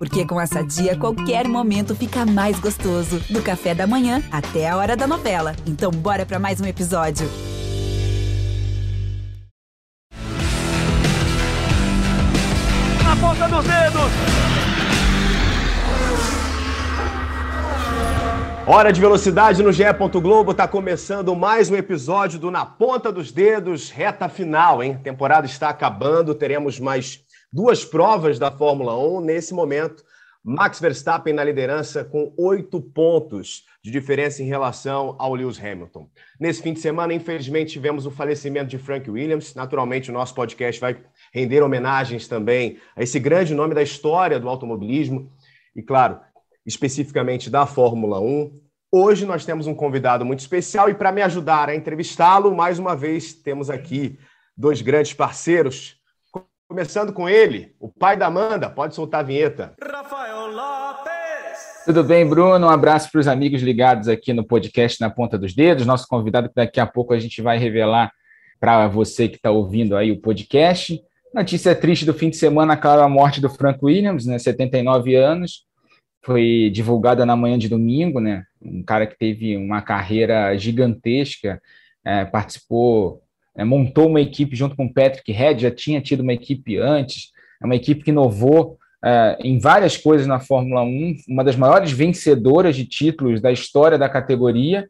Porque com essa dia, qualquer momento fica mais gostoso. Do café da manhã até a hora da novela. Então, bora para mais um episódio. Na ponta dos dedos! Hora de velocidade no GE. Globo está começando mais um episódio do Na Ponta dos Dedos, reta final, hein? A temporada está acabando, teremos mais duas provas da Fórmula 1. Nesse momento, Max Verstappen na liderança com oito pontos de diferença em relação ao Lewis Hamilton. Nesse fim de semana, infelizmente, tivemos o falecimento de Frank Williams. Naturalmente, o nosso podcast vai render homenagens também a esse grande nome da história do automobilismo e, claro, especificamente da Fórmula 1. Hoje nós temos um convidado muito especial e para me ajudar a entrevistá-lo, mais uma vez temos aqui dois grandes parceiros. Começando com ele, o pai da Amanda, pode soltar a vinheta. Rafael Lopes! Tudo bem, Bruno? Um abraço para os amigos ligados aqui no podcast Na Ponta dos Dedos. Nosso convidado, que daqui a pouco a gente vai revelar para você que está ouvindo aí o podcast. Notícia triste do fim de semana, claro, a morte do Frank Williams, né, 79 anos foi divulgada na manhã de domingo, né? Um cara que teve uma carreira gigantesca, é, participou, é, montou uma equipe junto com o Patrick Head, já tinha tido uma equipe antes, é uma equipe que inovou é, em várias coisas na Fórmula 1, uma das maiores vencedoras de títulos da história da categoria,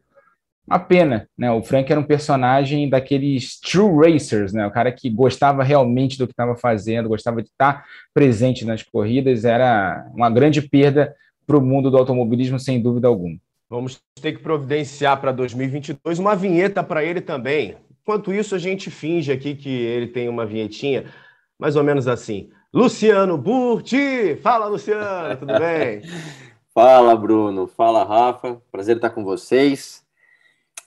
uma pena, né? O Frank era um personagem daqueles true racers, né? O cara que gostava realmente do que estava fazendo, gostava de estar presente nas corridas, era uma grande perda para o mundo do automobilismo, sem dúvida alguma. Vamos ter que providenciar para 2022 uma vinheta para ele também. Enquanto isso, a gente finge aqui que ele tem uma vinhetinha, mais ou menos assim. Luciano Burti! Fala, Luciano, tudo bem? Fala, Bruno. Fala, Rafa. Prazer estar com vocês.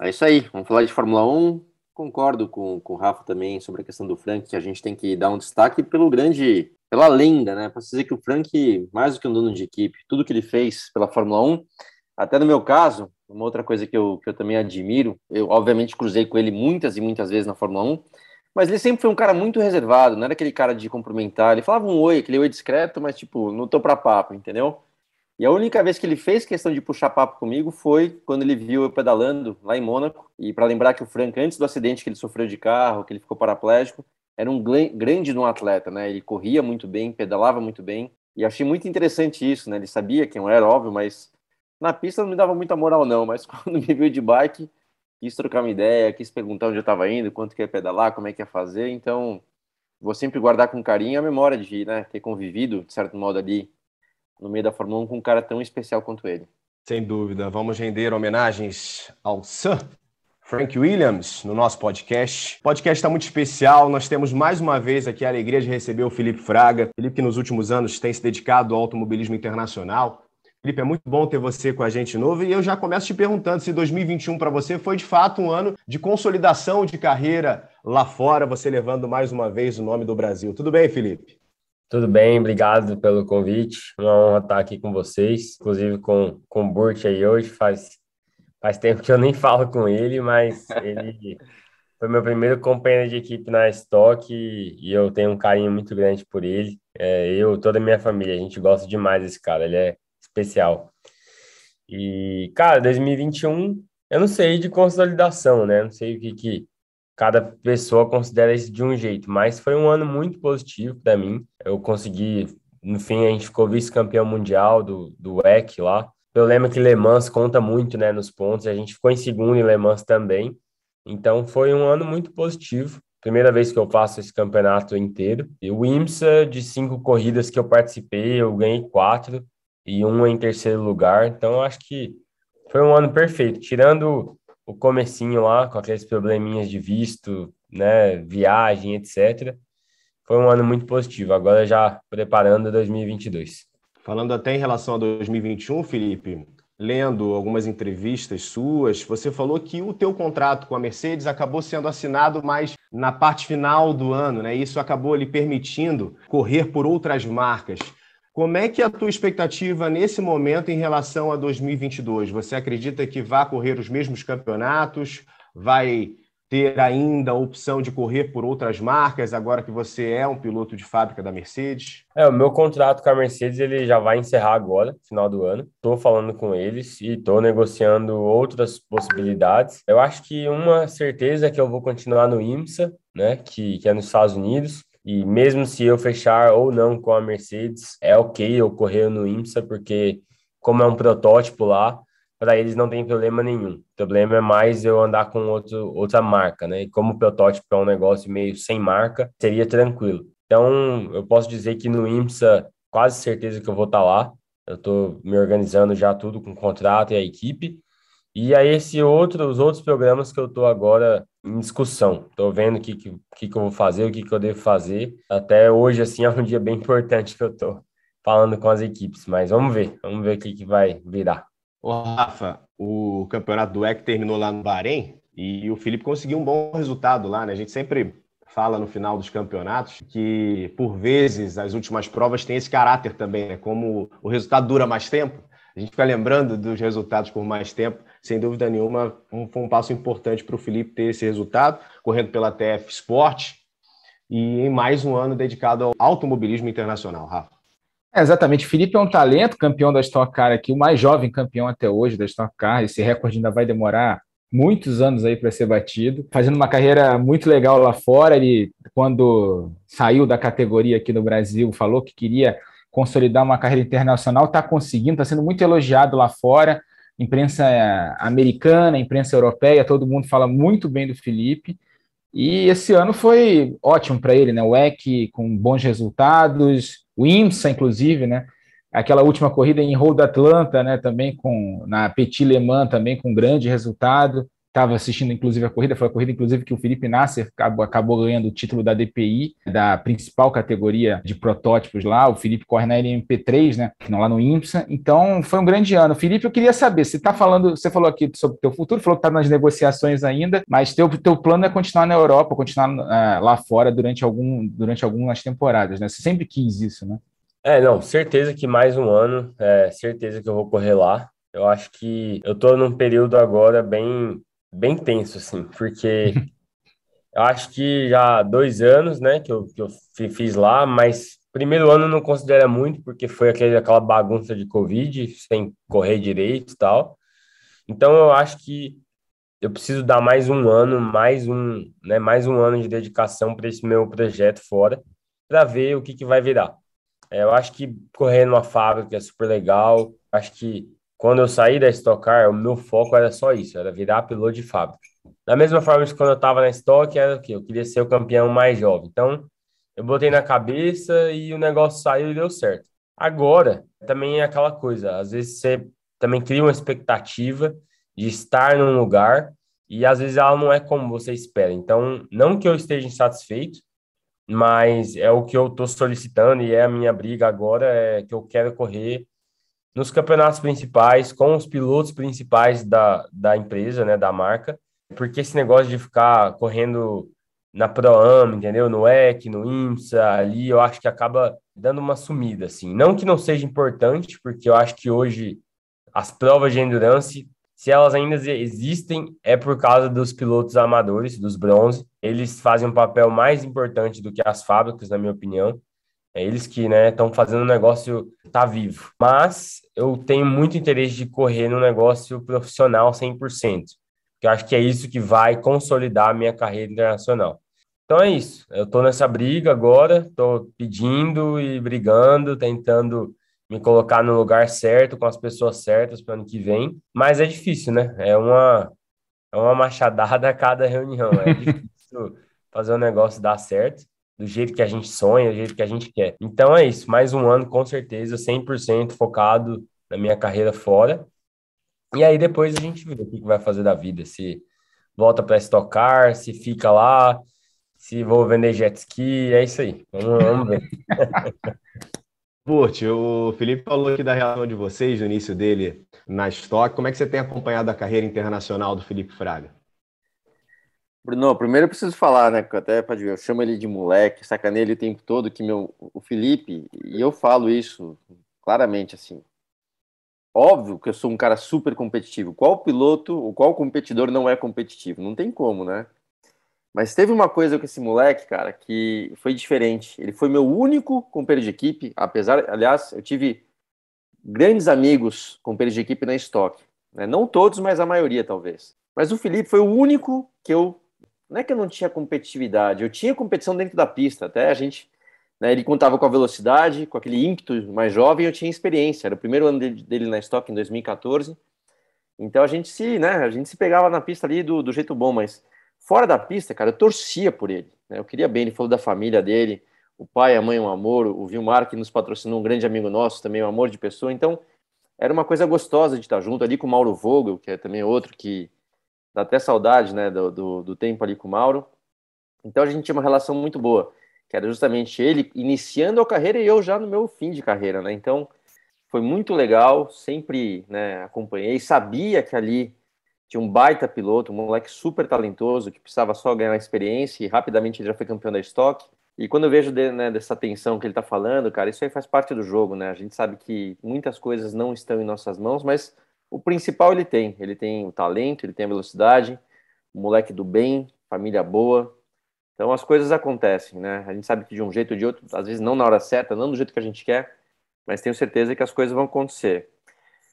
É isso aí, vamos falar de Fórmula 1. Concordo com, com o Rafa também sobre a questão do Frank, que a gente tem que dar um destaque pelo grande, pela lenda, né? Posso dizer que o Frank, mais do que um dono de equipe, tudo que ele fez pela Fórmula 1, até no meu caso, uma outra coisa que eu, que eu também admiro, eu obviamente cruzei com ele muitas e muitas vezes na Fórmula 1, mas ele sempre foi um cara muito reservado, não era aquele cara de cumprimentar, ele falava um oi, aquele oi discreto, mas tipo, não tô pra papo, entendeu? E a única vez que ele fez questão de puxar papo comigo foi quando ele viu eu pedalando lá em Mônaco. E para lembrar que o Frank, antes do acidente que ele sofreu de carro, que ele ficou paraplégico, era um grande no atleta, né? Ele corria muito bem, pedalava muito bem. E achei muito interessante isso, né? Ele sabia quem eu era, óbvio, mas na pista não me dava muita moral, não. Mas quando me viu de bike, quis trocar uma ideia, quis perguntar onde eu estava indo, quanto que ia pedalar, como é que ia fazer. Então, vou sempre guardar com carinho a memória de né, ter convivido, de certo modo, ali no meio da Fórmula 1 com um cara tão especial quanto ele. Sem dúvida. Vamos render homenagens ao Sir Frank Williams no nosso podcast. O podcast está muito especial. Nós temos mais uma vez aqui a alegria de receber o Felipe Fraga. Felipe, que nos últimos anos tem se dedicado ao automobilismo internacional. Felipe, é muito bom ter você com a gente novo e eu já começo te perguntando se 2021 para você foi de fato um ano de consolidação de carreira lá fora, você levando mais uma vez o nome do Brasil. Tudo bem, Felipe? Tudo bem, obrigado pelo convite. Uma honra estar aqui com vocês, inclusive com, com o Burt aí hoje. Faz, faz tempo que eu nem falo com ele, mas ele foi meu primeiro companheiro de equipe na Stock e, e eu tenho um carinho muito grande por ele. É, eu, toda a minha família, a gente gosta demais desse cara, ele é especial. E, cara, 2021, eu não sei de consolidação, né? Não sei o que, que cada pessoa considera isso de um jeito, mas foi um ano muito positivo para mim. Eu consegui, no fim, a gente ficou vice-campeão mundial do, do WEC lá. Eu lembro que Le Mans conta muito, né, nos pontos, a gente ficou em segundo em Le Mans também. Então foi um ano muito positivo. Primeira vez que eu faço esse campeonato inteiro. E o IMSA, de cinco corridas que eu participei, eu ganhei quatro e uma em terceiro lugar. Então acho que foi um ano perfeito. Tirando o comecinho lá, com aqueles probleminhas de visto, né, viagem, etc. Foi um ano muito positivo. Agora já preparando 2022. Falando até em relação a 2021, Felipe, lendo algumas entrevistas suas, você falou que o teu contrato com a Mercedes acabou sendo assinado mais na parte final do ano, né? Isso acabou lhe permitindo correr por outras marcas. Como é que é a tua expectativa nesse momento em relação a 2022? Você acredita que vai correr os mesmos campeonatos? Vai ter ainda a opção de correr por outras marcas, agora que você é um piloto de fábrica da Mercedes? É, o meu contrato com a Mercedes ele já vai encerrar agora, final do ano. Estou falando com eles e estou negociando outras possibilidades. Eu acho que uma certeza é que eu vou continuar no IMSA, né, que, que é nos Estados Unidos. E mesmo se eu fechar ou não com a Mercedes, é ok eu correr no IMSA, porque como é um protótipo lá, para eles não tem problema nenhum. O problema é mais eu andar com outro, outra marca, né? E como o protótipo é um negócio meio sem marca, seria tranquilo. Então, eu posso dizer que no IMSA, quase certeza que eu vou estar tá lá. Eu estou me organizando já tudo com o contrato e a equipe. E aí, esse outro, os outros programas que eu estou agora em discussão. Estou vendo o que, que, que, eu vou fazer, o que, que eu devo fazer. Até hoje, assim, é um dia bem importante que eu estou falando com as equipes. Mas vamos ver, vamos ver o que, que vai virar. Ô, Rafa, o campeonato do EC terminou lá no Bahrein e o Felipe conseguiu um bom resultado lá, né? A gente sempre fala no final dos campeonatos que, por vezes, as últimas provas têm esse caráter também, né? Como o resultado dura mais tempo, a gente fica lembrando dos resultados por mais tempo. Sem dúvida nenhuma, um, foi um passo importante para o Felipe ter esse resultado, correndo pela TF Sport e em mais um ano dedicado ao automobilismo internacional, Rafa. É, exatamente. Felipe é um talento, campeão da Stock Car aqui, o mais jovem campeão até hoje da Stock Car. Esse recorde ainda vai demorar muitos anos aí para ser batido. Fazendo uma carreira muito legal lá fora. Ele, quando saiu da categoria aqui no Brasil, falou que queria consolidar uma carreira internacional. Está conseguindo, está sendo muito elogiado lá fora. Imprensa americana, imprensa europeia, todo mundo fala muito bem do Felipe. E esse ano foi ótimo para ele, né? O EC com bons resultados, o IMSA, inclusive, né? Aquela última corrida em Road Atlanta, né? Também com na Petit Le Mans, também com grande resultado estava assistindo inclusive a corrida, foi a corrida inclusive que o Felipe Nasser acabou, acabou, ganhando o título da DPI, da principal categoria de protótipos lá, o Felipe corre na LMP3, né, lá no IMSA, então foi um grande ano. Felipe, eu queria saber, você está falando, você falou aqui sobre o teu futuro, falou que está nas negociações ainda, mas teu, teu plano é continuar na Europa, continuar uh, lá fora durante, algum, durante algumas temporadas, né, você sempre quis isso, né? É, não, certeza que mais um ano, é, certeza que eu vou correr lá. Eu acho que eu estou num período agora bem bem tenso, assim, porque eu acho que já há dois anos, né, que eu, que eu fiz lá, mas primeiro ano não considera muito, porque foi aquele, aquela bagunça de Covid, sem correr direito e tal. Então eu acho que eu preciso dar mais um ano, mais um, né, mais um ano de dedicação para esse meu projeto fora, para ver o que, que vai virar. É, eu acho que correr numa fábrica é super legal, acho que quando eu saí da Stock Car, o meu foco era só isso, era virar piloto de fábrica. Da mesma forma que quando eu estava na Stock, era o quê? Eu queria ser o campeão mais jovem. Então, eu botei na cabeça e o negócio saiu e deu certo. Agora, também é aquela coisa, às vezes você também cria uma expectativa de estar num lugar e às vezes ela não é como você espera. Então, não que eu esteja insatisfeito, mas é o que eu estou solicitando e é a minha briga agora, é que eu quero correr nos campeonatos principais, com os pilotos principais da, da empresa, né, da marca, porque esse negócio de ficar correndo na Pro-Am, entendeu? No EC, no IMSA, ali, eu acho que acaba dando uma sumida, assim. Não que não seja importante, porque eu acho que hoje as provas de endurance, se elas ainda existem, é por causa dos pilotos amadores, dos bronze. Eles fazem um papel mais importante do que as fábricas, na minha opinião. É eles que estão né, fazendo o negócio tá vivo. Mas eu tenho muito interesse de correr no negócio profissional 100%, que eu acho que é isso que vai consolidar a minha carreira internacional. Então é isso. Eu estou nessa briga agora, estou pedindo e brigando, tentando me colocar no lugar certo, com as pessoas certas para o ano que vem. Mas é difícil, né? É uma, é uma machadada a cada reunião. É difícil fazer o negócio dar certo do jeito que a gente sonha, do jeito que a gente quer. Então é isso, mais um ano com certeza 100% focado na minha carreira fora. E aí depois a gente vê o que vai fazer da vida, se volta para estocar, se fica lá, se vou vender jet ski, é isso aí. Vamos, vamos ver. Burt, o Felipe falou aqui da relação de vocês, do início dele na Stock. Como é que você tem acompanhado a carreira internacional do Felipe Fraga? Bruno, primeiro eu preciso falar, né? Até pode ver, eu chamo ele de moleque, sacanei ele o tempo todo, que meu, o Felipe, e eu falo isso claramente assim. Óbvio que eu sou um cara super competitivo. Qual piloto, ou qual competidor não é competitivo? Não tem como, né? Mas teve uma coisa com esse moleque, cara, que foi diferente. Ele foi meu único companheiro de equipe, apesar, aliás, eu tive grandes amigos companheiros de equipe na estoque. Né? Não todos, mas a maioria, talvez. Mas o Felipe foi o único que eu. Não é que eu não tinha competitividade, eu tinha competição dentro da pista. Até a gente. Né, ele contava com a velocidade, com aquele ímpeto mais jovem, eu tinha experiência. Era o primeiro ano dele, na estoque, em 2014. Então a gente se, né, a gente se pegava na pista ali do, do jeito bom, mas fora da pista, cara, eu torcia por ele. Né, eu queria bem, ele falou da família dele, o pai, a mãe, um amor, o Vilmar, que nos patrocinou, um grande amigo nosso, também um amor de pessoa. Então, era uma coisa gostosa de estar junto ali com o Mauro Vogel, que é também outro que dá até saudade, né, do, do, do tempo ali com o Mauro. Então, a gente tinha uma relação muito boa, que era justamente ele iniciando a carreira e eu já no meu fim de carreira, né? Então, foi muito legal, sempre né, acompanhei, sabia que ali tinha um baita piloto, um moleque super talentoso, que precisava só ganhar experiência e rapidamente ele já foi campeão da estoque. E quando eu vejo né, dessa tensão que ele está falando, cara, isso aí faz parte do jogo, né? A gente sabe que muitas coisas não estão em nossas mãos, mas o principal ele tem. Ele tem o talento, ele tem a velocidade, o moleque do bem, família boa. Então as coisas acontecem, né? A gente sabe que de um jeito ou de outro, às vezes não na hora certa, não do jeito que a gente quer, mas tenho certeza que as coisas vão acontecer.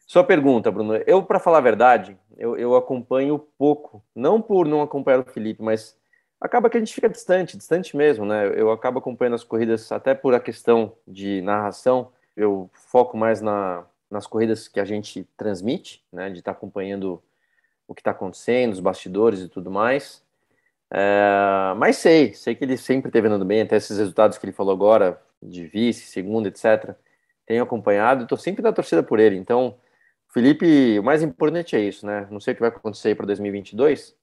Sua pergunta, Bruno. Eu, para falar a verdade, eu, eu acompanho pouco, não por não acompanhar o Felipe, mas acaba que a gente fica distante, distante mesmo, né? Eu acabo acompanhando as corridas até por a questão de narração, eu foco mais na, nas corridas que a gente transmite, né? De estar tá acompanhando o que está acontecendo, os bastidores e tudo mais. É, mas sei, sei que ele sempre esteve andando bem, até esses resultados que ele falou agora, de vice, segunda, etc. Tenho acompanhado e estou sempre na torcida por ele. Então, Felipe, o mais importante é isso, né? Não sei o que vai acontecer para 2022,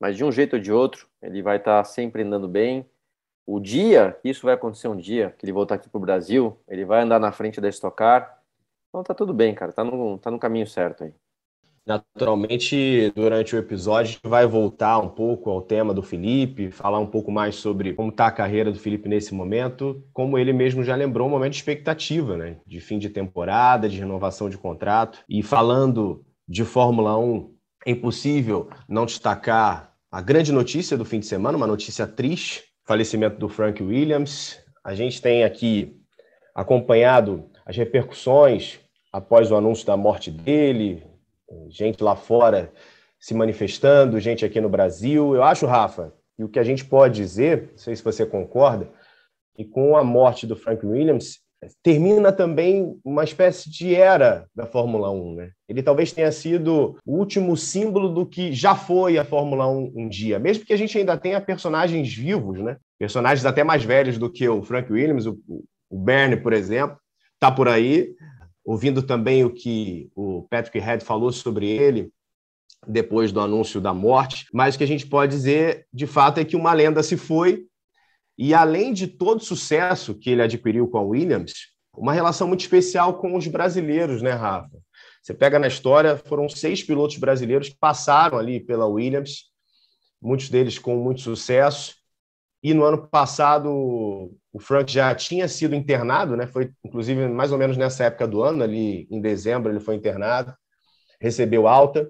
mas de um jeito ou de outro, ele vai estar tá sempre andando bem. O dia, isso vai acontecer um dia, que ele voltar aqui para o Brasil, ele vai andar na frente da Stock Car. Então tá tudo bem, cara, tá no, tá no caminho certo aí. Naturalmente, durante o episódio, a gente vai voltar um pouco ao tema do Felipe, falar um pouco mais sobre como está a carreira do Felipe nesse momento. Como ele mesmo já lembrou, um momento de expectativa, né? De fim de temporada, de renovação de contrato. E falando de Fórmula 1, é impossível não destacar a grande notícia do fim de semana, uma notícia triste, falecimento do Frank Williams. A gente tem aqui acompanhado as repercussões após o anúncio da morte dele, gente lá fora se manifestando, gente aqui no Brasil. Eu acho, Rafa, que o que a gente pode dizer, não sei se você concorda, que com a morte do Frank Williams, termina também uma espécie de era da Fórmula 1. Né? Ele talvez tenha sido o último símbolo do que já foi a Fórmula 1 um dia, mesmo que a gente ainda tenha personagens vivos, né? personagens até mais velhos do que o Frank Williams, o, o Bernie, por exemplo, está por aí, ouvindo também o que o Patrick Head falou sobre ele depois do anúncio da morte, mas o que a gente pode dizer, de fato, é que uma lenda se foi e além de todo o sucesso que ele adquiriu com a Williams, uma relação muito especial com os brasileiros, né, Rafa? Você pega na história, foram seis pilotos brasileiros que passaram ali pela Williams, muitos deles com muito sucesso. E no ano passado, o Frank já tinha sido internado, né? Foi inclusive mais ou menos nessa época do ano, ali em dezembro, ele foi internado, recebeu alta.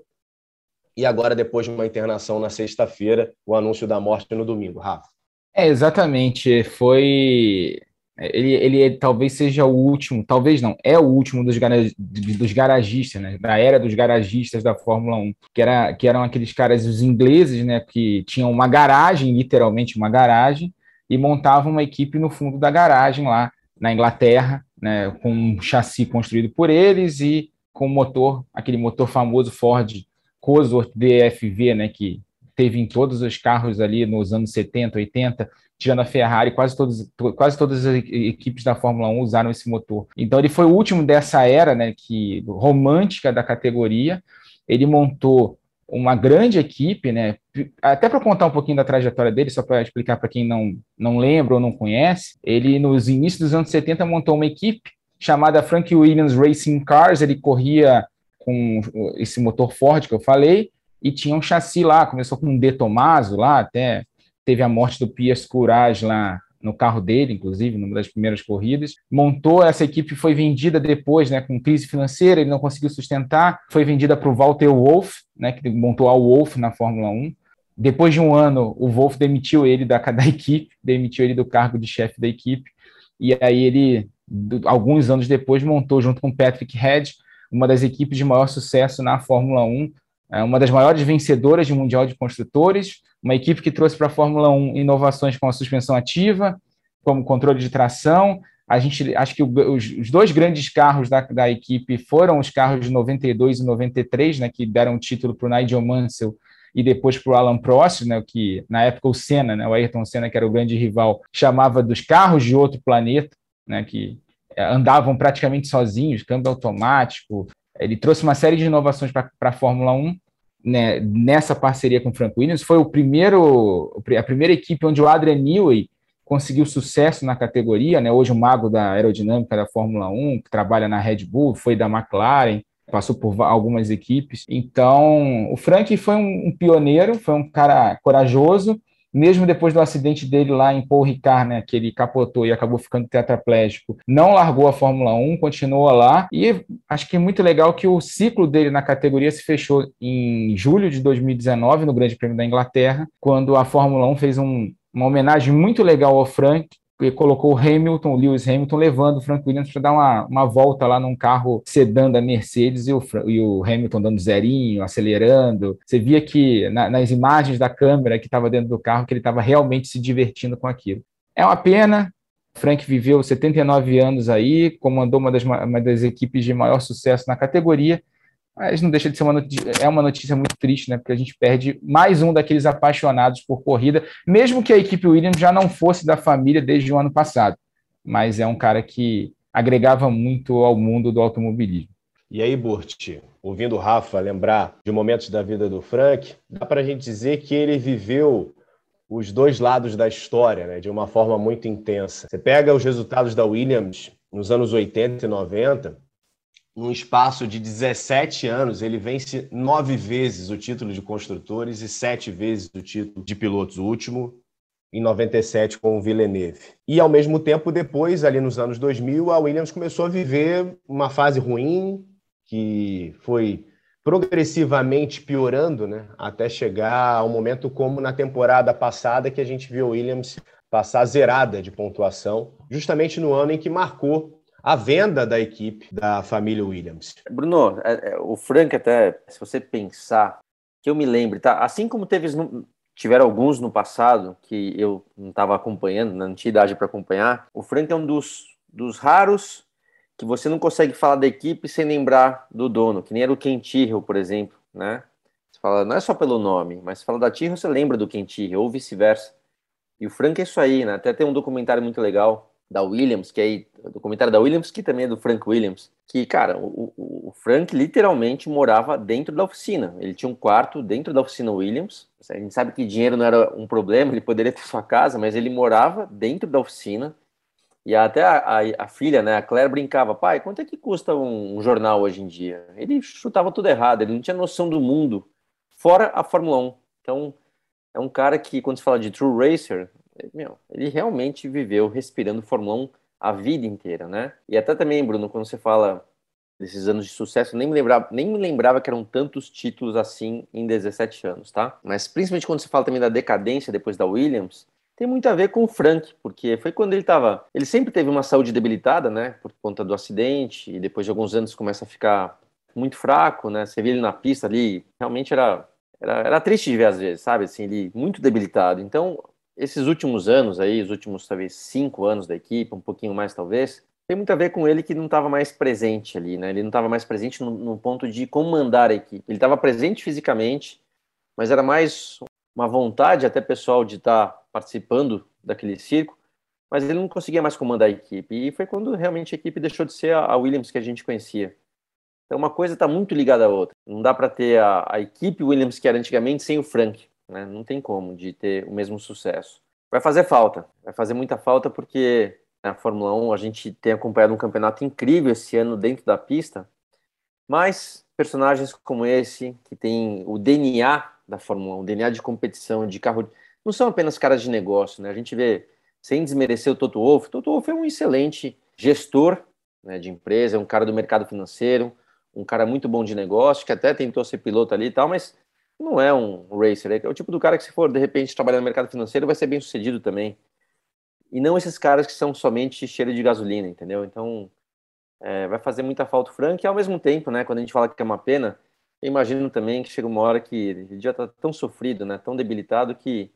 E agora, depois de uma internação na sexta-feira, o anúncio da morte no domingo, Rafa. É, exatamente. Foi. Ele, ele talvez seja o último, talvez não, é o último dos, dos garagistas, né? Da era dos garagistas da Fórmula 1, que, era, que eram aqueles caras, os ingleses, né? Que tinham uma garagem, literalmente uma garagem, e montavam uma equipe no fundo da garagem lá na Inglaterra, né? Com um chassi construído por eles e com motor, aquele motor famoso Ford Cosworth DFV, né? Que teve em todos os carros ali nos anos 70, 80, tirando a Ferrari, quase, todos, quase todas as equipes da Fórmula 1 usaram esse motor. Então ele foi o último dessa era, né, que romântica da categoria. Ele montou uma grande equipe, né? Até para contar um pouquinho da trajetória dele, só para explicar para quem não, não lembra ou não conhece, ele nos inícios dos anos 70 montou uma equipe chamada Frank Williams Racing Cars, ele corria com esse motor Ford que eu falei, e tinha um chassi lá, começou com um De Tomaso lá, até teve a morte do Piers Courage lá no carro dele, inclusive, numa das primeiras corridas. Montou essa equipe, foi vendida depois, né, com crise financeira, ele não conseguiu sustentar, foi vendida para o Walter Wolff, né, que montou a Wolff na Fórmula 1. Depois de um ano, o Wolff demitiu ele da, da equipe, demitiu ele do cargo de chefe da equipe, e aí ele, alguns anos depois, montou junto com Patrick Head uma das equipes de maior sucesso na Fórmula 1, é uma das maiores vencedoras de Mundial de Construtores, uma equipe que trouxe para a Fórmula 1 inovações como a suspensão ativa, como controle de tração. A gente acho que os, os dois grandes carros da, da, equipe foram os carros de 92 e 93, né, que deram título para o Nigel Mansell e depois para o Alan Prost, né, que na época o Senna, né, o Ayrton Senna, que era o grande rival, chamava dos carros de outro planeta, né, que é, andavam praticamente sozinhos, câmbio automático. Ele trouxe uma série de inovações para a Fórmula 1 né, nessa parceria com o Frank Williams. Foi o primeiro, a primeira equipe onde o Adrian Newey conseguiu sucesso na categoria, né? Hoje o mago da aerodinâmica da Fórmula 1, que trabalha na Red Bull, foi da McLaren, passou por algumas equipes. Então, o Frank foi um, um pioneiro, foi um cara corajoso, mesmo depois do acidente dele lá em Paul Ricard, né, que ele capotou e acabou ficando tetraplégico, não largou a Fórmula 1, continua lá, e acho que é muito legal que o ciclo dele na categoria se fechou em julho de 2019, no Grande Prêmio da Inglaterra, quando a Fórmula 1 fez um, uma homenagem muito legal ao Frank, colocou o Hamilton, o Lewis Hamilton, levando o Frank Williams para dar uma, uma volta lá num carro sedã da Mercedes e o, e o Hamilton dando zerinho, acelerando. Você via que na, nas imagens da câmera que estava dentro do carro que ele estava realmente se divertindo com aquilo. É uma pena. Frank viveu 79 anos aí, comandou uma das, uma das equipes de maior sucesso na categoria mas não deixa de ser uma notícia, é uma notícia muito triste, né? Porque a gente perde mais um daqueles apaixonados por corrida, mesmo que a equipe Williams já não fosse da família desde o ano passado. Mas é um cara que agregava muito ao mundo do automobilismo. E aí, Burt, ouvindo o Rafa lembrar de momentos da vida do Frank, dá para a gente dizer que ele viveu os dois lados da história, né, de uma forma muito intensa. Você pega os resultados da Williams nos anos 80 e 90, num espaço de 17 anos, ele vence nove vezes o título de construtores e sete vezes o título de pilotos, o último em 97 com o Villeneuve. E ao mesmo tempo, depois, ali nos anos 2000, a Williams começou a viver uma fase ruim, que foi progressivamente piorando, né, até chegar ao momento como na temporada passada que a gente viu a Williams passar zerada de pontuação, justamente no ano em que marcou a venda da equipe da família Williams. Bruno, é, é, o Frank até, se você pensar, que eu me lembre, tá? Assim como teve tiveram alguns no passado que eu não estava acompanhando, não tinha idade para acompanhar. O Frank é um dos, dos raros que você não consegue falar da equipe sem lembrar do dono, que nem era o Ken por exemplo, né? Você fala, não é só pelo nome, mas você fala da Tyrrell, você lembra do Ken ou vice-versa. E o Frank é isso aí, né? Até tem um documentário muito legal da Williams, que é o documentário da Williams, que também é do Frank Williams, que, cara, o, o, Frank literalmente morava dentro da oficina. Ele tinha um quarto dentro da oficina Williams. A gente sabe que dinheiro não era um problema, ele poderia ter sua casa, mas ele morava dentro da oficina. E até a, a, a filha, né, a Claire, brincava: pai, quanto é que custa um, um jornal hoje em dia? Ele chutava tudo errado, ele não tinha noção do mundo, fora a Fórmula 1. Então, é um cara que, quando se fala de true racer, meu, ele realmente viveu respirando Fórmula 1 a vida inteira, né? E até também, Bruno, quando você fala desses anos de sucesso, nem me lembrava, nem me lembrava que eram tantos títulos assim em 17 anos, tá? Mas principalmente quando você fala também da decadência depois da Williams, tem muito a ver com o Frank, porque foi quando ele estava, ele sempre teve uma saúde debilitada, né, por conta do acidente e depois de alguns anos começa a ficar muito fraco, né? Você vê ele na pista ali, realmente era era, era triste de ver às vezes, sabe? Assim, ele muito debilitado. Então, esses últimos anos aí, os últimos talvez cinco anos da equipe, um pouquinho mais talvez, tem muito a ver com ele que não estava mais presente ali, né? Ele não estava mais presente no, no, ponto de comandar a equipe. Ele estava presente fisicamente, mas era mais uma vontade até pessoal de estar tá participando daquele circo, mas ele não conseguia mais comandar a equipe. E foi quando realmente a equipe deixou de ser a Williams que a gente conhecia. Então uma coisa está muito ligada à outra. Não dá para ter a, a equipe Williams que era antigamente sem o Frank né? Não tem como de ter o mesmo sucesso. Vai fazer falta, vai fazer muita falta porque na Fórmula 1 a gente tem acompanhado um campeonato incrível esse ano dentro da pista, mas personagens como esse, que tem o DNA da Fórmula 1, o DNA de competição, de carro, não são apenas caras de negócio, né? A gente vê, sem desmerecer o Toto Wolff, Toto Wolff é um excelente gestor né, de empresa, é um cara do mercado financeiro, um cara muito bom de negócio, que até tentou ser piloto ali e tal, mas não é um racer, é o tipo do cara que se for de repente trabalhar no mercado financeiro vai ser bem sucedido também. E não esses caras que são somente cheiro de gasolina, entendeu? Então é, vai fazer muita falta o Frank e ao mesmo tempo, né, quando a gente fala que é uma pena, eu imagino também que chega uma hora que ele já está tão sofrido, né, tão debilitado que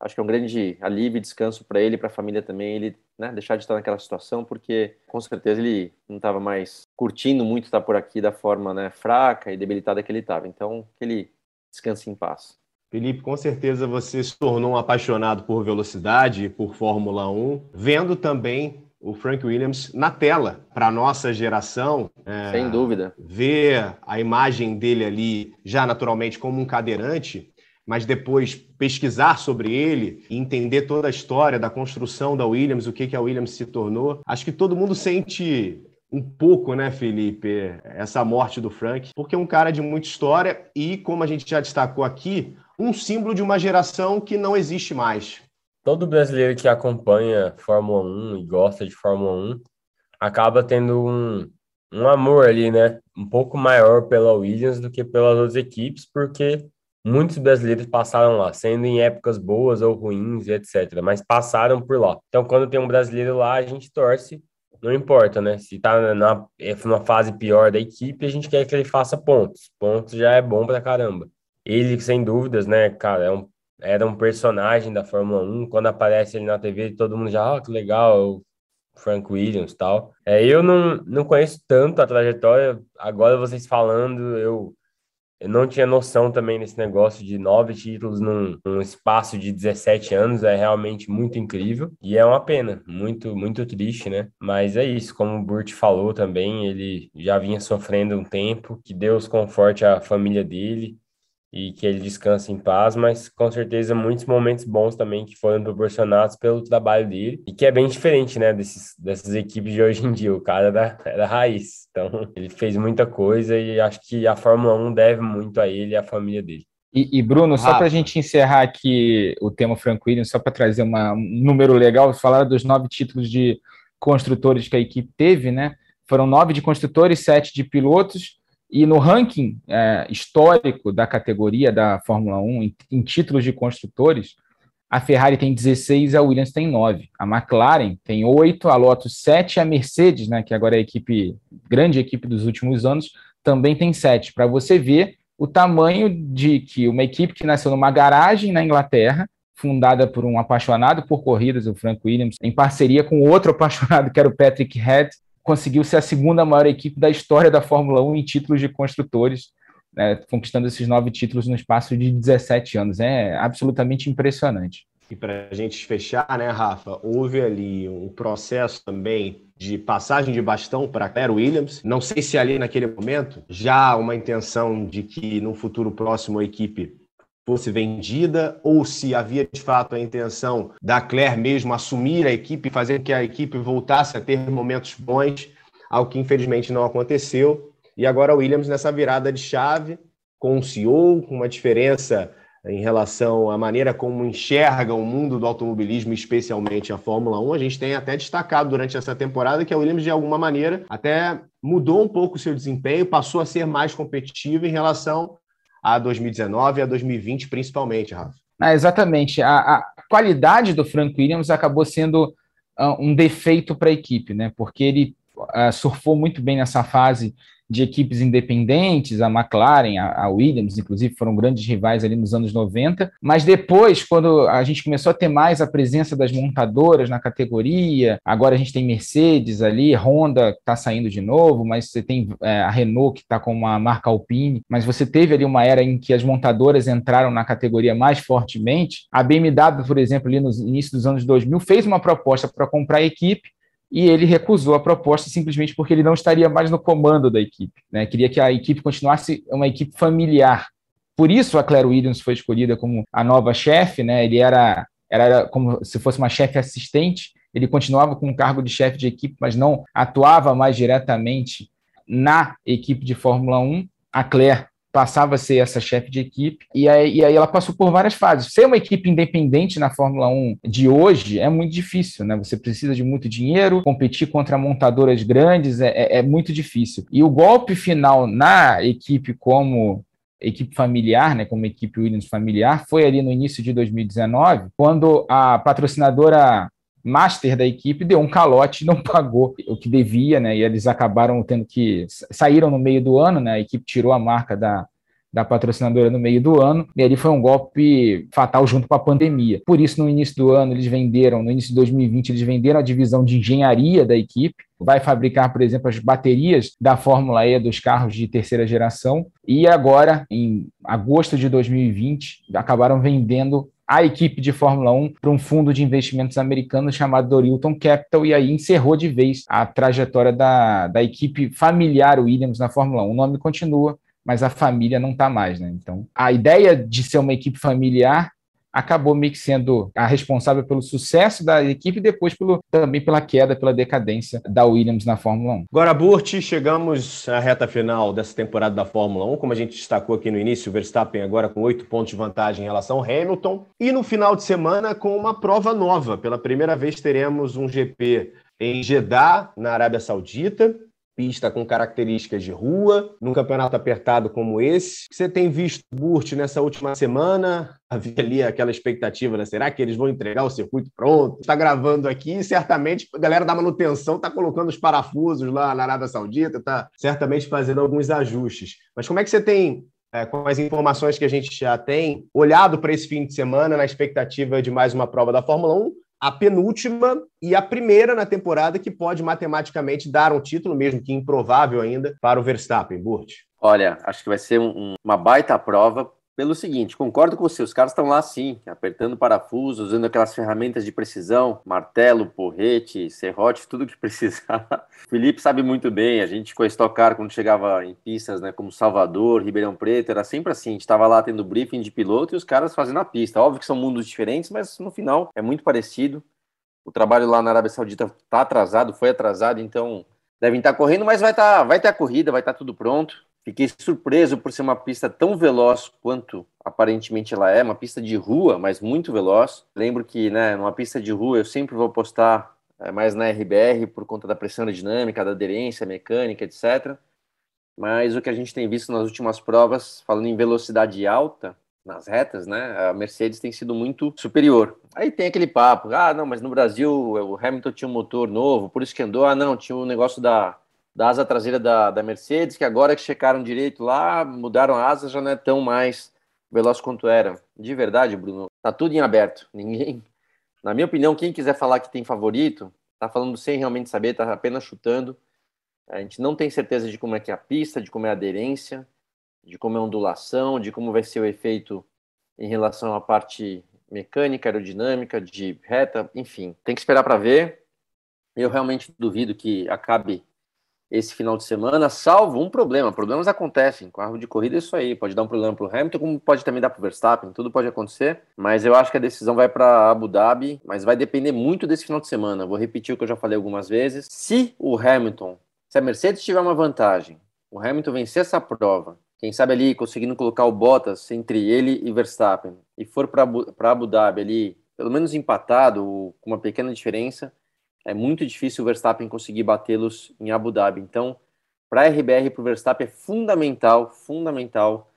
acho que é um grande alívio e descanso para ele e para a família também, ele né, deixar de estar naquela situação, porque com certeza ele não estava mais curtindo muito estar por aqui da forma né, fraca e debilitada que ele estava. Então, que ele descanse em paz. Felipe, com certeza você se tornou um apaixonado por velocidade e por Fórmula 1, vendo também o Frank Williams na tela. Para a nossa geração, é, sem dúvida, ver a imagem dele ali já naturalmente como um cadeirante mas depois pesquisar sobre ele e entender toda a história da construção da Williams, o que, que a Williams se tornou. Acho que todo mundo sente um pouco, né, Felipe, essa morte do Frank, porque é um cara de muita história e, como a gente já destacou aqui, um símbolo de uma geração que não existe mais. Todo brasileiro que acompanha Fórmula 1 e gosta de Fórmula 1 acaba tendo um, um amor ali, né, um pouco maior pela Williams do que pelas outras equipes, porque Muitos brasileiros passaram lá, sendo em épocas boas ou ruins, etc. Mas passaram por lá. Então, quando tem um brasileiro lá, a gente torce, não importa, né? Se tá na, numa fase pior da equipe, a gente quer que ele faça pontos. Pontos já é bom pra caramba. Ele, sem dúvidas, né, cara, é um, era um personagem da Fórmula 1. Quando aparece ele na TV, todo mundo já, ah, que legal, Frank Williams tal. É, eu não, não conheço tanto a trajetória. Agora vocês falando, eu eu não tinha noção também desse negócio de nove títulos num, num, espaço de 17 anos, é realmente muito incrível e é uma pena, muito, muito triste, né? Mas é isso, como o Burt falou também, ele já vinha sofrendo um tempo, que Deus conforte a família dele, e que ele descanse em paz, mas com certeza muitos momentos bons também que foram proporcionados pelo trabalho dele e que é bem diferente, né, desses, dessas equipes de hoje em dia. O cara era, era raiz, então ele fez muita coisa e acho que a Fórmula 1 deve muito a ele e à família dele. E, e Bruno, só para a gente encerrar aqui o tema Frank Williams, só para trazer uma, um número legal, falar dos nove títulos de construtores que a equipe teve, né? Foram nove de construtores, sete de pilotos, e no ranking é, histórico da categoria da Fórmula 1, em, em, títulos de construtores, a Ferrari tem 16 a Williams tem 9. A McLaren tem 8, a Lotus 7, a Mercedes, né, que agora é a equipe, grande equipe dos últimos anos, também tem 7. Para você ver o tamanho de que uma equipe que nasceu numa garagem na Inglaterra, fundada por um apaixonado por corridas, o Frank Williams, em parceria com outro apaixonado, que era o Patrick Head, conseguiu ser a segunda maior equipe da história da Fórmula 1 em títulos de construtores, né, conquistando esses nove títulos no espaço de 17 anos. É absolutamente impressionante. E para a gente fechar, né, Rafa, houve ali um processo também de passagem de bastão para Claire Williams. Não sei se ali naquele momento já uma intenção de que no futuro próximo a equipe fosse vendida ou se havia de fato a intenção da Claire mesmo assumir a equipe fazer que a equipe voltasse a ter momentos bons, algo que infelizmente não aconteceu. E agora a Williams nessa virada de chave com um CEO, com uma diferença em relação à maneira como enxerga o mundo do automobilismo, especialmente a Fórmula 1. A gente tem até destacado durante essa temporada que a Williams, de alguma maneira, até mudou um pouco o seu desempenho, passou a ser mais competitiva em relação a 2019 e a 2020, principalmente, Rafa. Ah, exatamente. A, a, qualidade do Frank Williams acabou sendo uh, um defeito para a equipe, né? Porque ele uh, surfou muito bem nessa fase de equipes independentes, a McLaren, a, Williams, inclusive, foram grandes rivais ali nos anos 90, mas depois, quando a gente começou a ter mais a presença das montadoras na categoria, agora a gente tem Mercedes ali, Honda está saindo de novo, mas você tem é, a Renault que está com uma marca Alpine, mas você teve ali uma era em que as montadoras entraram na categoria mais fortemente. A BMW, por exemplo, ali no início dos anos 2000, fez uma proposta para comprar a equipe, e ele recusou a proposta simplesmente porque ele não estaria mais no comando da equipe. Né? Queria que a equipe continuasse uma equipe familiar. Por isso a Claire Williams foi escolhida como a nova chefe, né? ele era, era como se fosse uma chefe assistente, ele continuava com o cargo de chefe de equipe, mas não atuava mais diretamente na equipe de Fórmula 1. A Claire passava a ser essa chefe de equipe, e aí, e aí, ela passou por várias fases. Ser uma equipe independente na Fórmula 1 de hoje é muito difícil, né? Você precisa de muito dinheiro, competir contra montadoras grandes é, é, é muito difícil. E o golpe final na equipe como equipe familiar, né, como equipe Williams familiar, foi ali no início de 2019, quando a patrocinadora master da equipe deu um calote e não pagou o que devia, né? E eles acabaram tendo que saíram no meio do ano, né? A equipe tirou a marca da, da patrocinadora no meio do ano, e ali foi um golpe fatal junto com a pandemia. Por isso, no início do ano, eles venderam, no início de 2020, eles venderam a divisão de engenharia da equipe, vai fabricar, por exemplo, as baterias da Fórmula E dos carros de terceira geração, e agora, em agosto de 2020, acabaram vendendo a equipe de Fórmula 1 para um fundo de investimentos americano chamado Dorilton Capital, e aí encerrou de vez a trajetória da, da equipe familiar Williams na Fórmula 1. O nome continua, mas a família não está mais, né? Então, a ideia de ser uma equipe familiar acabou meio que sendo a responsável pelo sucesso da equipe e depois pelo, também pela queda, pela decadência da Williams na Fórmula 1. Agora, Burt, chegamos à reta final dessa temporada da Fórmula 1. Como a gente destacou aqui no início, o Verstappen agora com oito pontos de vantagem em relação ao Hamilton. E no final de semana com uma prova nova. Pela primeira vez teremos um GP em Jeddah, na Arábia Saudita pista com características de rua, num campeonato apertado como esse. Você tem visto Burt nessa última semana? Havia ali aquela expectativa, né? Será que eles vão entregar o circuito pronto? Está gravando aqui, certamente a galera da manutenção está colocando os parafusos lá na Arábia Saudita, está certamente fazendo alguns ajustes. Mas como é que você tem é, com as informações que a gente já tem, olhado para esse fim de semana na expectativa de mais uma prova da Fórmula 1, a penúltima e a primeira na temporada que pode matematicamente dar um título, mesmo que improvável ainda, para o Verstappen, Burt. Olha, acho que vai ser um, uma baita prova pelo seguinte, concordo com você, os caras estão lá sim, apertando parafusos, usando aquelas ferramentas de precisão, martelo, porrete, serrote, tudo que precisar. Felipe sabe muito bem, a gente com a Stock Car, quando chegava em pistas, né, como Salvador, Ribeirão Preto, era sempre assim, a gente estava lá tendo briefing de piloto e os caras fazendo a pista. Óbvio que são mundos diferentes, mas no final é muito parecido. O trabalho lá na Arábia Saudita está atrasado, foi atrasado, então devem estar tá correndo, mas vai, tá, vai ter a corrida, vai estar tá tudo pronto. Fiquei surpreso por ser uma pista tão veloz quanto aparentemente ela é, uma pista de rua, mas muito veloz. Lembro que, né, numa pista de rua eu sempre vou postar é, mais na RBR por conta da pressão aerodinâmica, da aderência mecânica, etc. Mas o que a gente tem visto nas últimas provas, falando em velocidade alta, nas retas, né, a Mercedes tem sido muito superior. Aí tem aquele papo, ah, não, mas no Brasil o Hamilton tinha um motor novo, por isso que andou, ah, não, tinha o um negócio da da asa traseira da, da Mercedes, que agora que checaram direito lá, mudaram a asa, já não é tão mais veloz quanto era. De verdade, Bruno, tá tudo em aberto. Ninguém, na minha opinião, quem quiser falar que tem favorito, tá falando sem realmente saber, tá apenas chutando. A gente não tem certeza de como é que é a pista, de como é a aderência, de como é a ondulação, de como vai ser o efeito em relação à parte mecânica, aerodinâmica, de reta, enfim, tem que esperar para ver. Eu realmente duvido que acabe esse final de semana, salvo um problema. Problemas acontecem. Com carro de corrida é isso aí. Pode dar um problema para o Hamilton, como pode também dar para o Verstappen. Tudo pode acontecer. Mas eu acho que a decisão vai para Abu Dhabi. Mas vai depender muito desse final de semana. Vou repetir o que eu já falei algumas vezes. Se o Hamilton, se a Mercedes tiver uma vantagem, o Hamilton vencer essa prova, quem sabe ali conseguindo colocar o Bottas entre ele e Verstappen, e for para Abu Dhabi ali, pelo menos empatado, com uma pequena diferença, é muito difícil o Verstappen conseguir batê-los em Abu Dhabi. Então, para a RBR e para o Verstappen é fundamental, fundamental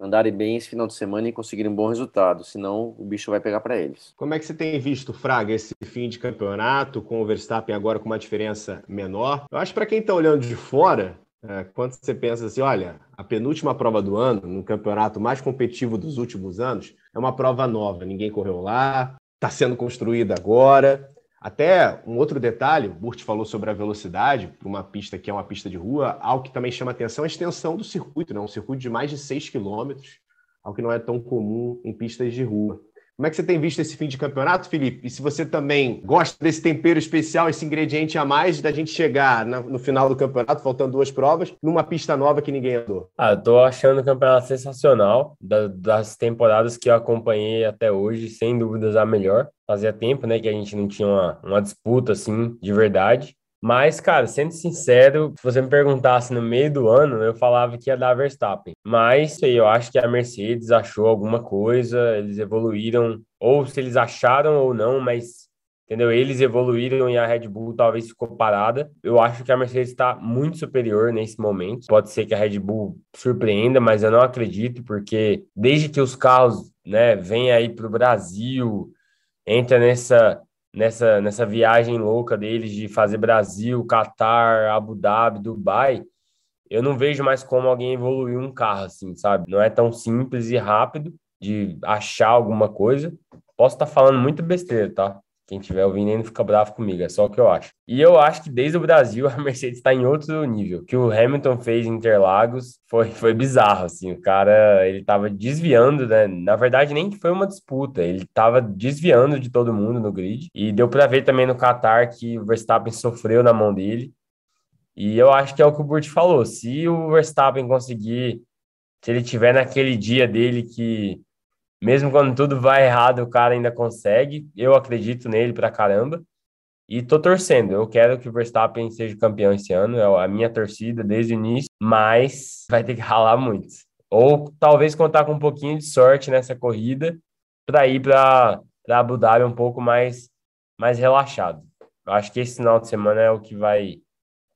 andarem bem esse final de semana e conseguirem um bom resultado, senão o bicho vai pegar para eles. Como é que você tem visto, Fraga, esse fim de campeonato, com o Verstappen agora com uma diferença menor? Eu acho que para quem está olhando de fora, é, quando você pensa assim, olha, a penúltima prova do ano, no campeonato mais competitivo dos últimos anos, é uma prova nova, ninguém correu lá, está sendo construída agora. Até um outro detalhe, o Burt falou sobre a velocidade para uma pista que é uma pista de rua, algo que também chama atenção é a extensão do circuito, né? um circuito de mais de 6 quilômetros, algo que não é tão comum em pistas de rua. Como é que você tem visto esse fim de campeonato, Felipe? E se você também gosta desse tempero especial, esse ingrediente a mais da gente chegar no final do campeonato, faltando duas provas, numa pista nova que ninguém andou? Ah, eu tô achando o campeonato sensacional. das temporadas que eu acompanhei até hoje, sem dúvidas a melhor. Fazia tempo, né, que a gente não tinha uma, uma disputa assim de verdade. Mas, cara, sendo sincero, se você me perguntasse no meio do ano, eu falava que ia dar Verstappen. Mas eu acho que a Mercedes achou alguma coisa, eles evoluíram, ou se eles acharam ou não, mas entendeu? Eles evoluíram e a Red Bull talvez ficou parada. Eu acho que a Mercedes está muito superior nesse momento. Pode ser que a Red Bull surpreenda, mas eu não acredito, porque desde que os carros, né, vêm aí para o Brasil, entra nessa nessa nessa viagem louca deles de fazer Brasil, Catar, Abu Dhabi, Dubai, eu não vejo mais como alguém evoluir um carro assim, sabe? Não é tão simples e rápido de achar alguma coisa. Posso estar tá falando muito besteira, tá? Quem estiver ouvindo ainda fica bravo comigo, é só o que eu acho. E eu acho que desde o Brasil a Mercedes está em outro nível. O que o Hamilton fez em Interlagos foi, foi bizarro, assim. O cara, ele estava desviando, né? Na verdade, nem foi uma disputa, ele estava desviando de todo mundo no grid. E deu para ver também no Qatar que o Verstappen sofreu na mão dele. E eu acho que é o que o Burt falou. Se o Verstappen conseguir, se ele tiver naquele dia dele que mesmo quando tudo vai errado, o cara ainda consegue. Eu acredito nele pra caramba. E tô torcendo. Eu quero que o Verstappen seja campeão esse ano. É a minha torcida desde o início. Mas vai ter que ralar muito. Ou talvez contar com um pouquinho de sorte nessa corrida para ir para Abu Dhabi um pouco mais, mais relaxado. Eu acho que esse final de semana é o que vai.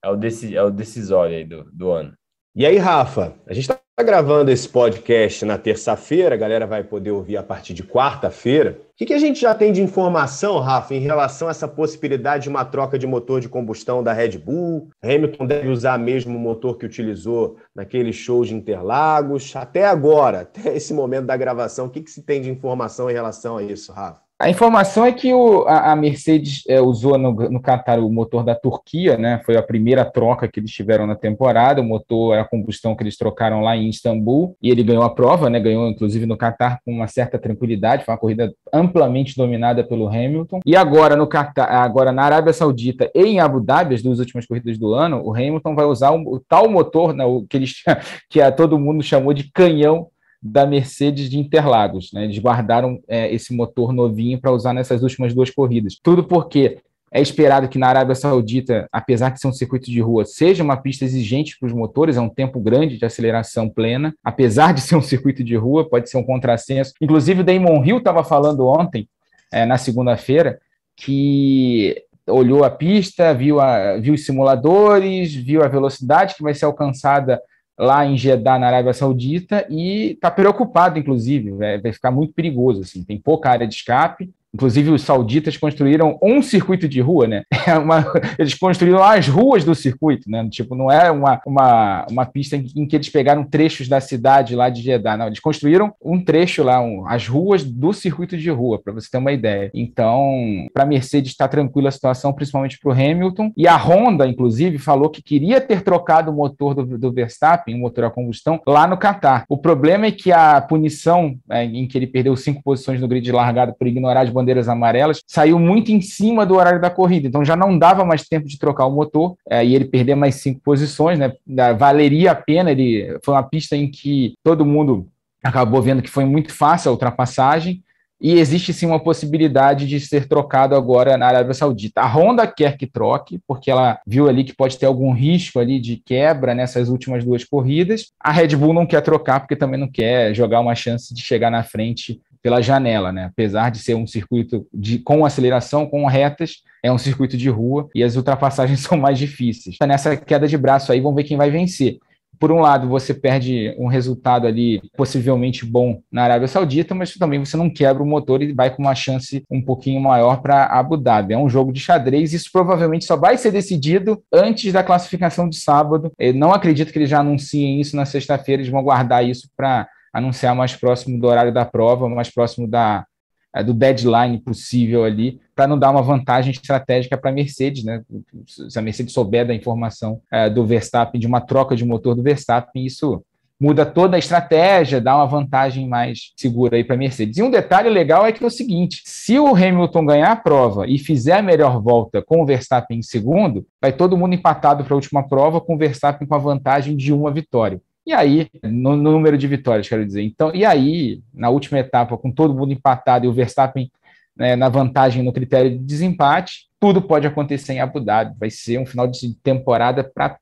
É o, deci, é o decisório aí do, do ano. E aí, Rafa, a gente está gravando esse podcast na terça-feira, a galera vai poder ouvir a partir de quarta-feira. O que, que, a gente já tem de informação, Rafa, em relação a essa possibilidade de uma troca de motor de combustão da Red Bull? Hamilton deve usar mesmo o motor que utilizou naquele show de Interlagos. Até agora, até esse momento da gravação, o que, que se tem de informação em relação a isso, Rafa? A informação é que o, a, a, Mercedes é, usou no, no Qatar o motor da Turquia, né? Foi a primeira troca que eles tiveram na temporada. O motor a combustão que eles trocaram lá em Istambul e ele ganhou a prova, né? Ganhou inclusive no Qatar com uma certa tranquilidade. Foi uma corrida amplamente dominada pelo Hamilton. E agora no Qatar, agora na Arábia Saudita e em Abu Dhabi, as duas últimas corridas do ano, o Hamilton vai usar o, o tal motor, né? O que eles que a, todo mundo chamou de canhão da Mercedes de Interlagos. Né? Eles guardaram é, esse motor novinho para usar nessas últimas duas corridas. Tudo porque é esperado que na Arábia Saudita, apesar de ser um circuito de rua, seja uma pista exigente para os motores, é um tempo grande de aceleração plena. Apesar de ser um circuito de rua, pode ser um contrassenso. Inclusive, o Damon Hill estava falando ontem, é, na segunda-feira, que olhou a pista, viu, a, viu os simuladores, viu a velocidade que vai ser alcançada lá em Jeddah, na Arábia Saudita, e está preocupado, inclusive, vai ficar muito perigoso, assim, tem pouca área de escape, Inclusive, os sauditas construíram um circuito de rua, né? É uma, eles construíram as ruas do circuito, né? Tipo, não é uma, uma, uma pista em, em, que eles pegaram trechos da cidade lá de Jeddah, não. Eles construíram um trecho lá, um, as ruas do circuito de rua, para você ter uma ideia. Então, para a Mercedes está tranquila a situação, principalmente para o Hamilton. E a Honda, inclusive, falou que queria ter trocado o motor do, do Verstappen, o motor a combustão, lá no Qatar. O problema é que a punição é, em que ele perdeu cinco posições no grid de largada por ignorar as bandeiras amarelas, saiu muito em cima do horário da corrida, então já não dava mais tempo de trocar o motor é, e ele perder mais cinco posições, né? Valeria a pena, ele foi uma pista em que todo mundo acabou vendo que foi muito fácil a ultrapassagem, e existe sim uma possibilidade de ser trocado agora na Arábia Saudita. A Honda quer que troque, porque ela viu ali que pode ter algum risco ali de quebra nessas últimas duas corridas. A Red Bull não quer trocar, porque também não quer jogar uma chance de chegar na frente pela janela, né? Apesar de ser um circuito de, com aceleração, com retas, é um circuito de rua e as ultrapassagens são mais difíceis. Nessa queda de braço aí, vamos ver quem vai vencer. Por um lado, você perde um resultado ali possivelmente bom na Arábia Saudita, mas também você não quebra o motor e vai com uma chance um pouquinho maior para Abu Dhabi. É um jogo de xadrez, isso provavelmente só vai ser decidido antes da classificação de sábado. Eu não acredito que eles já anunciem isso na sexta-feira, eles vão guardar isso para anunciar mais próximo do horário da prova, mais próximo da, é, do deadline possível ali, para não dar uma vantagem estratégica para a Mercedes, né? Se a Mercedes souber da informação é, do Verstappen, de uma troca de motor do Verstappen, isso muda toda a estratégia, dá uma vantagem mais segura aí para a Mercedes. E um detalhe legal é que é o seguinte: se o Hamilton ganhar a prova e fizer a melhor volta com o Verstappen em segundo, vai todo mundo empatado para a última prova, com o Verstappen com a vantagem de uma vitória. E aí, no, no, número de vitórias, quero dizer. Então, e aí, na última etapa, com todo mundo empatado e o Verstappen né, na vantagem no critério de desempate, tudo pode acontecer em Abu Dhabi. Vai ser um final de temporada para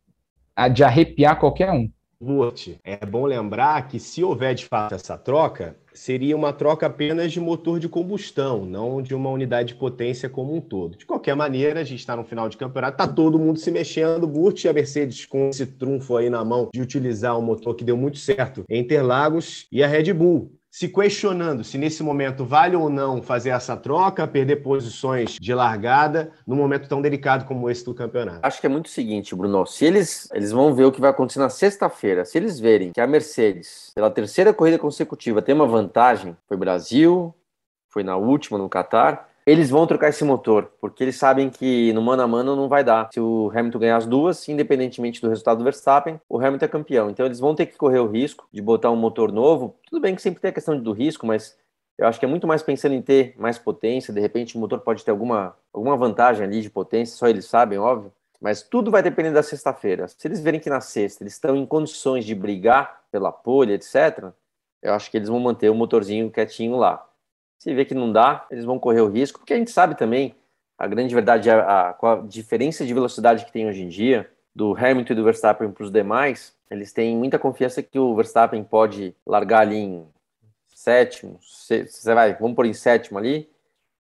de arrepiar qualquer um. Burt, é bom lembrar que se houver de fato essa troca, seria uma troca apenas de motor de combustão, não de uma unidade de potência como um todo. De qualquer maneira, a gente está no final de campeonato, está todo mundo se mexendo. Burt e a Mercedes com esse trunfo aí na mão de utilizar um motor que deu muito certo em Interlagos e a Red Bull se questionando se nesse momento vale ou não fazer essa troca, perder posições de largada num momento tão delicado como esse do campeonato. Acho que é muito o seguinte, Bruno. Se eles, eles vão ver o que vai acontecer na sexta-feira, se eles verem que a Mercedes, pela terceira corrida consecutiva, tem uma vantagem, foi Brasil, foi na última no Qatar, eles vão trocar esse motor, porque eles sabem que no mano a mano não vai dar. Se o Hamilton ganhar as duas, independentemente do resultado do Verstappen, o Hamilton é campeão. Então eles vão ter que correr o risco de botar um motor novo. Tudo bem que sempre tem a questão do risco, mas eu acho que é muito mais pensando em ter mais potência. De repente o motor pode ter alguma, alguma vantagem ali de potência, só eles sabem, óbvio. Mas tudo vai depender da sexta-feira. Se eles verem que na sexta eles estão em condições de brigar pela pole, etc., eu acho que eles vão manter o motorzinho quietinho lá. Se vê que não dá, eles vão correr o risco, porque a gente sabe também, a grande verdade é a, a, diferença de velocidade que tem hoje em dia, do Hamilton e do Verstappen para os demais, eles têm muita confiança que o Verstappen pode largar ali em sétimo, você vai, vamos por em sétimo ali,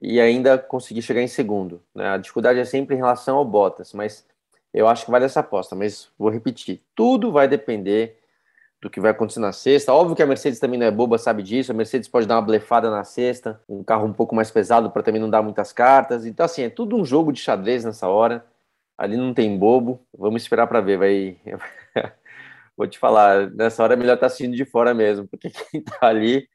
e ainda conseguir chegar em segundo. Né? A dificuldade é sempre em relação ao Bottas, mas eu acho que vale essa aposta. Mas vou repetir, tudo vai depender do que vai acontecer na sexta. Óbvio que a Mercedes também não é boba, sabe disso. A Mercedes pode dar uma blefada na sexta, um carro um pouco mais pesado para também não dar muitas cartas. Então, assim, é tudo um jogo de xadrez nessa hora. Ali não tem bobo. Vamos esperar para ver. Vai. Vou te falar, nessa hora é melhor estar tá assistindo de fora mesmo, porque quem está ali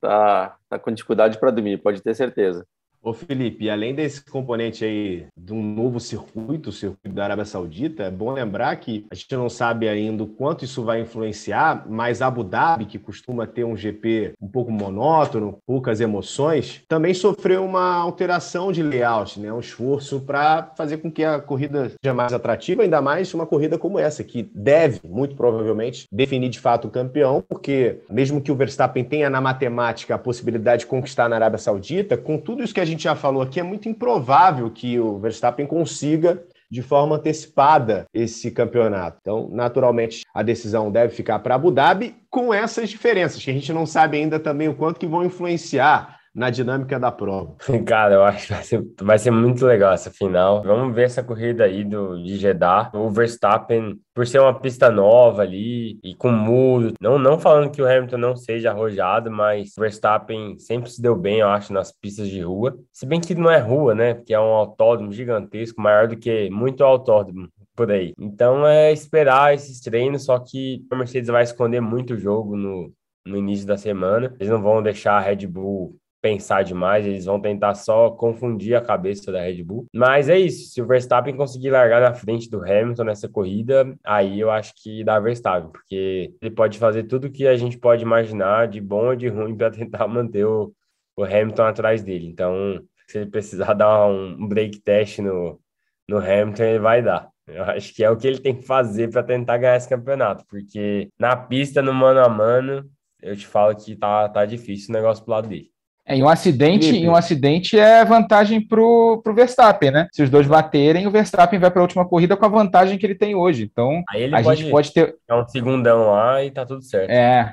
tá, tá com dificuldade para dormir, pode ter certeza. Ô Felipe, além desse componente aí de um novo circuito, o circuito da Arábia Saudita, é bom lembrar que a gente não sabe ainda o quanto isso vai influenciar, mas Abu Dhabi, que costuma ter um GP um pouco monótono, poucas emoções, também sofreu uma alteração de layout, né? um esforço para fazer com que a corrida seja mais atrativa, ainda mais uma corrida como essa, que deve, muito provavelmente, definir de fato o campeão, porque mesmo que o Verstappen tenha na matemática a possibilidade de conquistar na Arábia Saudita, com tudo isso que a gente gente já falou aqui, é muito improvável que o Verstappen consiga de forma antecipada esse campeonato. Então, naturalmente, a decisão deve ficar para Abu Dhabi com essas diferenças, que a gente não sabe ainda também o quanto que vão influenciar na dinâmica da prova. Cara, eu acho que vai ser, vai ser muito legal essa final. Vamos ver essa corrida aí do, de Jeddah. O Verstappen, por ser uma pista nova ali e com muro, não, não falando que o Hamilton não seja arrojado, mas o Verstappen sempre se deu bem, eu acho, nas pistas de rua. Se bem que não é rua, né? Porque é um autódromo gigantesco, maior do que muito autódromo por aí. Então é esperar esses treinos, só que a Mercedes vai esconder muito o jogo no, no início da semana. Eles não vão deixar a Red Bull pensar demais, eles vão tentar só confundir a cabeça da Red Bull. Mas é isso, se o Verstappen conseguir largar na frente do Hamilton nessa corrida, aí eu acho que dá Verstappen, porque ele pode fazer tudo que a gente pode imaginar de bom ou de ruim para tentar manter o, o Hamilton atrás dele. Então, se ele precisar dar um break test no, no Hamilton, ele vai dar. Eu acho que é o que ele tem que fazer para tentar ganhar esse campeonato, porque na pista, no mano a mano, eu te falo que tá, tá difícil o negócio pro lado dele. É, em um acidente, em um acidente é vantagem para o Verstappen, né? Se os dois baterem, o Verstappen vai para a última corrida com a vantagem que ele tem hoje. Então, a pode, gente pode ter. É um segundão lá e tá tudo certo. É.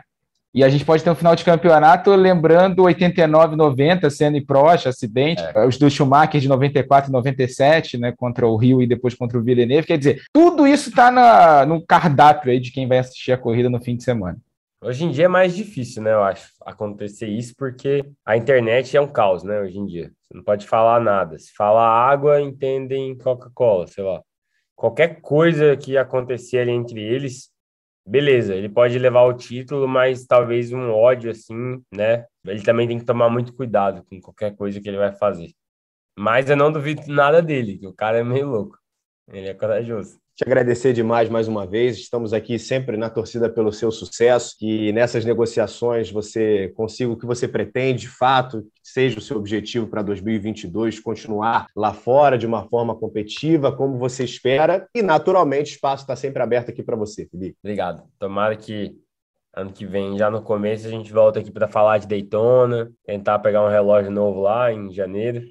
E a gente pode ter um final de campeonato lembrando 89, 90, Senna e Prost, acidente, é. os do Schumacher de 94 e 97, né, contra o Rio e depois contra o Villeneuve. Quer dizer, tudo isso está no cardápio aí de quem vai assistir a corrida no fim de semana. Hoje em dia é mais difícil, né, eu acho, acontecer isso, porque a internet é um caos, né, hoje em dia. Você não pode falar nada. Se falar água, entendem Coca-Cola, sei lá. Qualquer coisa que acontecer ali entre eles, beleza, ele pode levar o título, mas talvez um ódio assim, né? Ele também tem que tomar muito cuidado com qualquer coisa que ele vai fazer. Mas eu não duvido nada dele, que o cara é meio louco. Ele é corajoso te agradecer demais mais uma vez. Estamos aqui sempre na torcida pelo seu sucesso, que nessas negociações você consiga o que você pretende, de fato, seja o seu objetivo para 2022, continuar lá fora de uma forma competitiva, como você espera. E, naturalmente, o espaço está sempre aberto aqui para você, Felipe. Obrigado. Tomara que ano que vem, já no começo, a gente volta aqui para falar de Daytona, tentar pegar um relógio novo lá em janeiro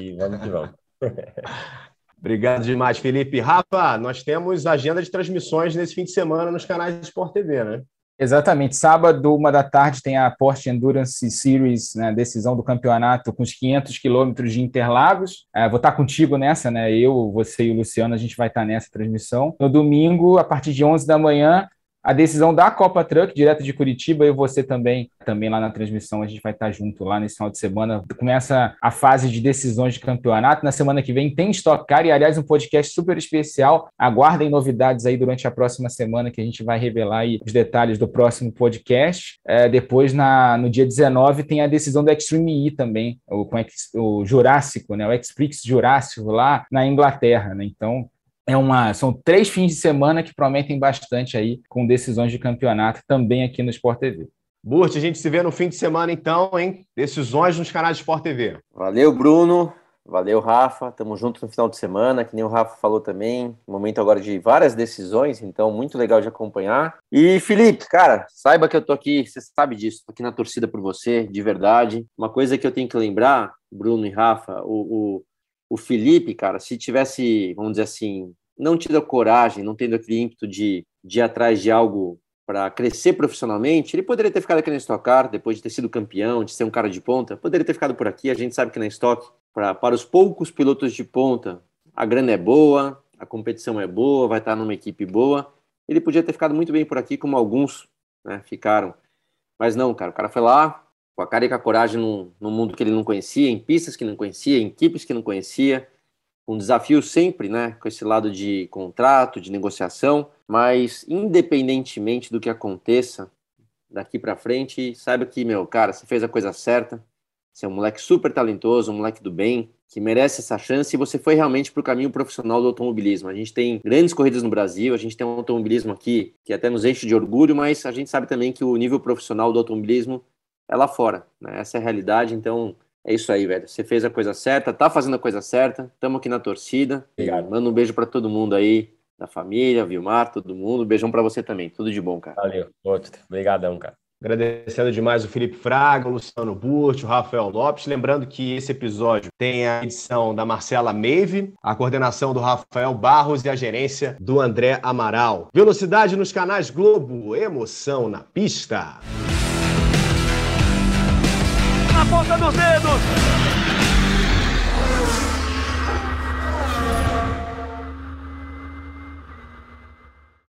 e vamos que vamos. Obrigado demais, Felipe. Rafa, nós temos agenda de transmissões nesse fim de semana nos canais de Sport TV, né? Exatamente. Sábado, uma da tarde, tem a Porsche Endurance Series, né, decisão do campeonato com os 500 quilômetros de Interlagos. É, vou estar contigo nessa, né? Eu, você e o Luciano, a gente vai estar nessa transmissão. No domingo, a partir de 11 da manhã, a decisão da Copa Truck, direto de Curitiba, e você também, também lá na transmissão, a gente vai estar junto lá nesse final de semana. Começa a fase de decisões de campeonato. Na semana que vem tem Stock Car e, aliás, um podcast super especial. Aguardem novidades aí durante a próxima semana que a gente vai revelar aí os detalhes do próximo podcast. É, depois, na, no dia 19, tem a decisão do Extreme E também, o, o Jurássico, né? O X-Prix Jurássico lá na Inglaterra, né? Então, é uma, são três fins de semana que prometem bastante aí, com decisões de campeonato também aqui no Sport TV. Burt, a gente se vê no fim de semana então, hein? Decisões nos canais de Sport TV. Valeu, Bruno. Valeu, Rafa. Tamo junto no final de semana, que nem o Rafa falou também. Momento agora de várias decisões, então muito legal de acompanhar. E Felipe, cara, saiba que eu tô aqui, você sabe disso, tô aqui na torcida por você, de verdade. Uma coisa que eu tenho que lembrar, Bruno e Rafa, o, o, o Felipe, cara, se tivesse, vamos dizer assim, não a coragem, não tendo aquele ímpeto de, de ir atrás de algo para crescer profissionalmente, ele poderia ter ficado aqui na Stock Car, depois de ter sido campeão, de ser um cara de ponta, poderia ter ficado por aqui. A gente sabe que na Stock, pra, para os poucos pilotos de ponta, a grana é boa, a competição é boa, vai estar numa equipe boa. Ele podia ter ficado muito bem por aqui, como alguns né, ficaram. Mas não, cara, o cara foi lá com a cara e com a coragem num, num mundo que ele não conhecia, em pistas que não conhecia, em equipes que não conhecia, um desafio sempre, né, com esse lado de contrato, de negociação, mas independentemente do que aconteça daqui para frente, saiba que, meu, cara, você fez a coisa certa, você é um moleque super talentoso, um moleque do bem, que merece essa chance e você foi realmente para o caminho profissional do automobilismo. A gente tem grandes corridas no Brasil, a gente tem um automobilismo aqui que até nos enche de orgulho, mas a gente sabe também que o nível profissional do automobilismo é lá fora, né? Essa é a realidade, então é isso aí, velho. Você fez a coisa certa, tá fazendo a coisa certa. Estamos aqui na torcida. Obrigado. Manda um beijo para todo mundo aí, da família, Vilmar, todo mundo. Beijão para você também. Tudo de bom, cara. Valeu. Outro. Obrigadão, cara. Agradecendo demais o Felipe Fraga, o Luciano Burt, o Rafael Lopes. Lembrando que esse episódio tem a edição da Marcela Meive, a coordenação do Rafael Barros e a gerência do André Amaral. Velocidade nos canais Globo, emoção na pista ponta dos dedos.